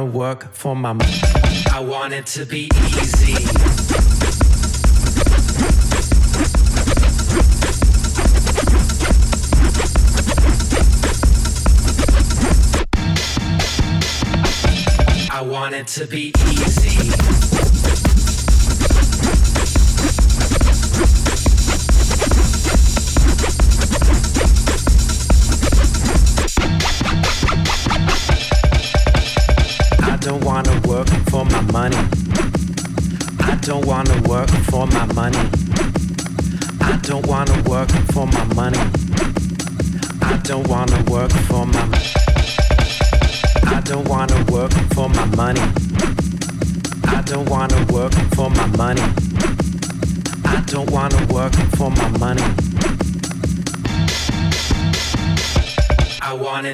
gonna work for. I want it to be easy. I want it to be easy.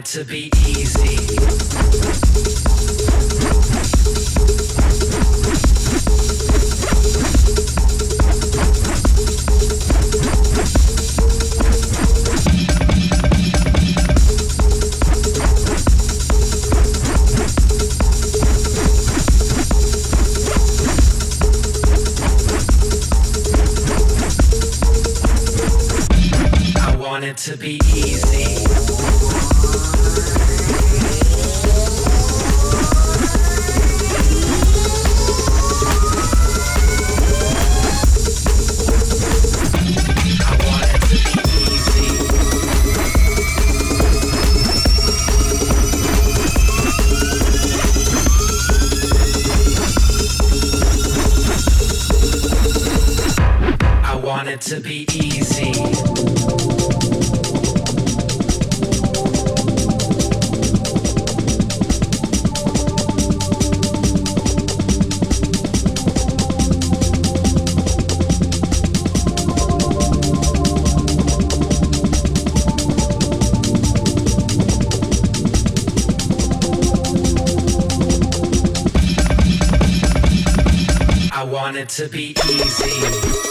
to be to be easy. I want it to be easy.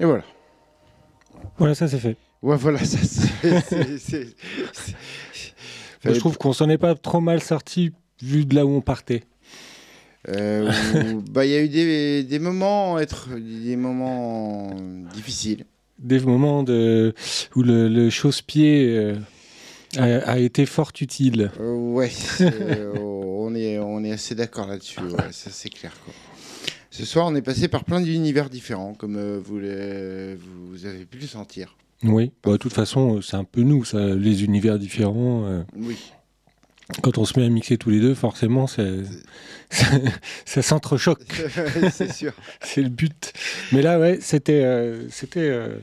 Et voilà. Voilà, ça c'est fait. Ouais, voilà, ça c'est. je trouve qu'on s'en est pas trop mal sorti vu de là où on partait. Euh, bah, il y a eu des, des moments être des moments difficiles. Des moments de, où le, le chausse-pied euh, a, a été fort utile. Euh, ouais, on est on est assez d'accord là-dessus. ouais, ça c'est clair. Quoi. Ce soir, on est passé par plein d'univers différents, comme euh, vous, avez pu le sentir. Oui, bah, de toute façon, euh, c'est un peu nous, ça, les univers différents. euh, Oui. quand on se met à mixer tous les deux, forcément, ça, ça, ça s'entrechoque. c'est sûr. C'est le but. Mais là, ouais, c'était. euh, c'était euh,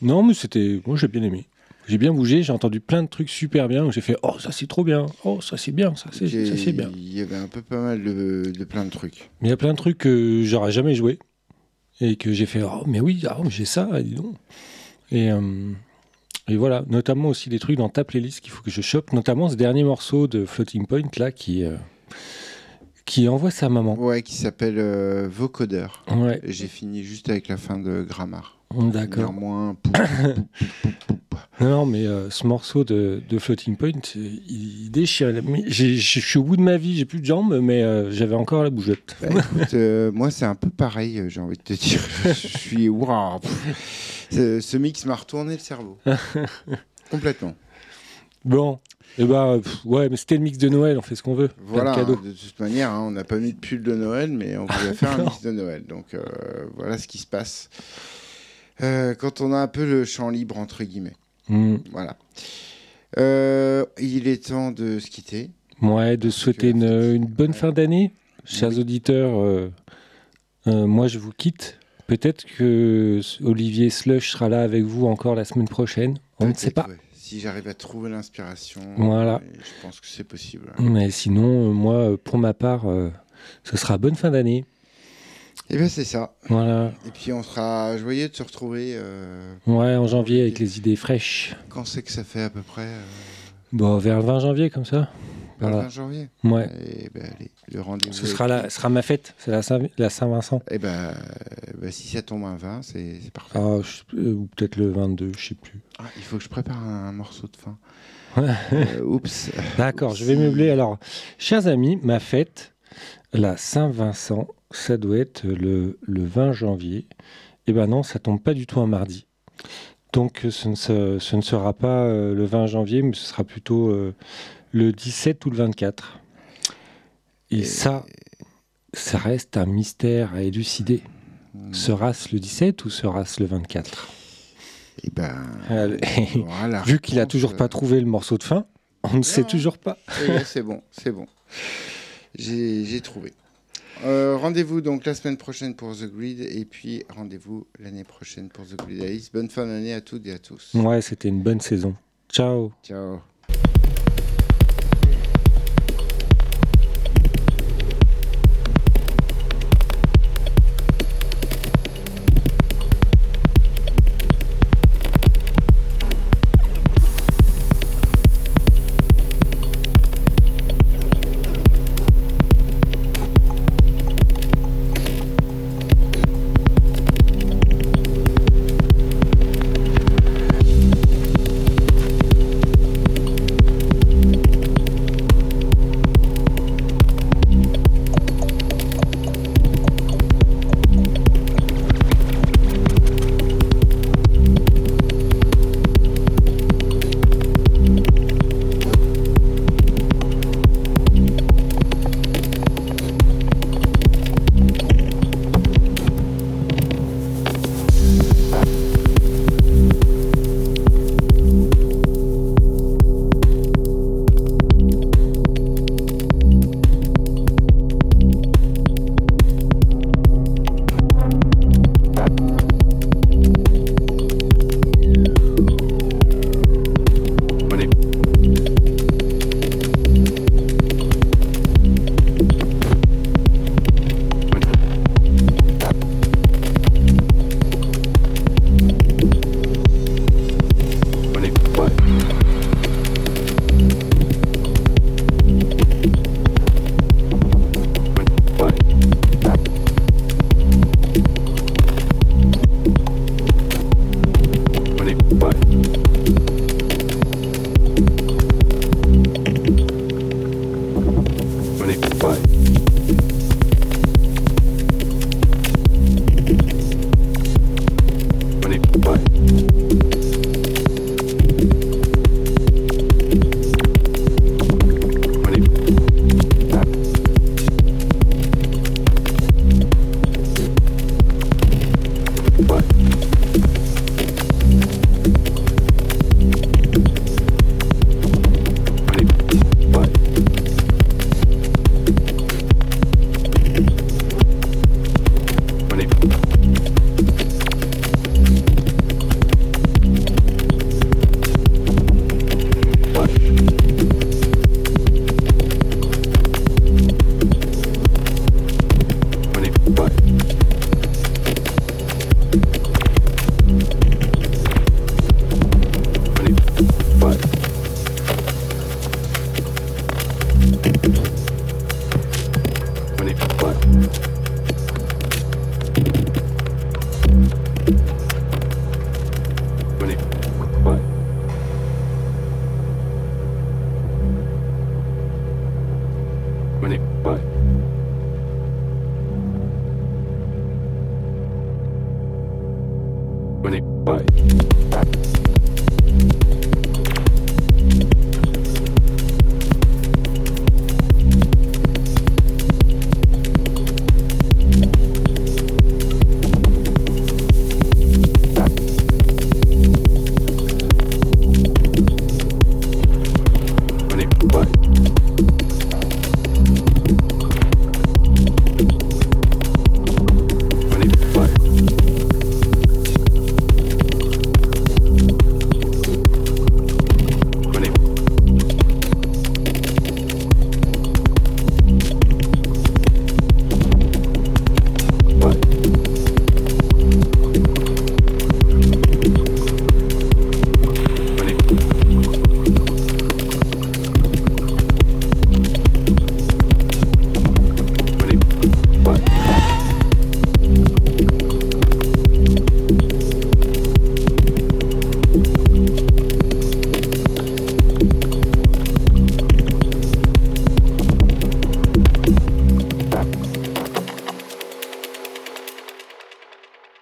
Non, mais c'était. Moi, j'ai bien aimé. J'ai bien bougé, j'ai entendu plein de trucs super bien. où J'ai fait Oh, ça c'est trop bien. Oh, ça c'est bien. Ça c'est bien. Il y avait un peu pas mal de, de plein de trucs. Mais il y a plein de trucs que j'aurais jamais joué. Et que j'ai fait Oh, mais oui, mais j'ai ça, dis donc. Et, euh, et voilà, notamment aussi des trucs dans ta playlist qu'il faut que je chope. Notamment ce dernier morceau de Floating Point là qui, euh, qui envoie sa maman. Ouais, qui s'appelle euh, Vocodeur. Ouais, J'ai fini juste avec la fin de Grammar. D'accord. Néanmoins, pou-. Non, mais euh, ce morceau de, de Floating Point, euh, il, déchire. Je suis au bout de ma vie, j'ai plus de jambes, mais euh, j'avais encore la bougeotte. Bah, écoute, euh, moi, c'est un peu pareil, j'ai envie de te dire. Je suis. Waouh. Ce, ce mix m'a retourné le cerveau. Complètement. Bon, et ben, pff, ouais, mais c'était le mix de Noël, on fait ce qu'on veut. De Voilà, cadeaux. de toute manière, hein, on n'a pas mis de pull de Noël, mais on voulait faire un mix de Noël. Donc voilà ce qui se passe. Euh, quand on a un peu le champ libre, entre guillemets. Hmm. Voilà. Euh, il est temps de se quitter. Ouais, de souhaiter une, une bonne fin d'année, chers Oui. auditeurs. euh, moi, je vous quitte. Peut-être que Olivier Slush sera là avec vous encore la semaine prochaine. On ne sait pas. ouais. Si j'arrive à trouver l'inspiration, Voilà. je pense que c'est possible. Mais sinon, moi, pour ma part, ce sera bonne fin d'année. Et bien c'est ça. Voilà. Et puis on sera joyeux de se retrouver. euh, Ouais, en janvier avec les idées fraîches. quand c'est que ça fait à peu près euh, Bon, vers le 20 janvier, comme ça. vers le Voilà. 20 janvier. Ouais. Et ben allez, le rendez-vous. Ce sera, la, sera ma fête, c'est la Saint- la Saint-Vincent. Eh ben, euh, ben, si ça tombe un 20, c'est c'est parfait. Ah, je- euh, ou peut-être le 22, je sais plus. Ah, il faut que je prépare un, morceau de fin. Oups. D'accord, je vais meubler. Alors, chers amis, ma fête, la Saint-Vincent, ça doit être le, le 20 janvier. Eh ben non, ça tombe pas du tout un mardi. Donc, euh, ce ne, se- ce ne sera pas euh, le 20 janvier, mais ce sera plutôt euh, le 17 ou le 24. Et, Et- ça, ça reste un mystère à élucider. Hmm. Sera-ce le 17 ou sera-ce le 24 Eh ben, voilà, Vu qu'il a toujours pas trouvé le morceau de fin, on ne sait Non. toujours pas. Eh c'est bon, c'est bon. J'ai trouvé. Euh, rendez-vous donc la semaine prochaine pour The Grid et puis rendez-vous l'année prochaine pour The Grid Alice. Bonne fin d'année à toutes et à tous. Ouais, c'était une bonne saison. Ciao Ciao.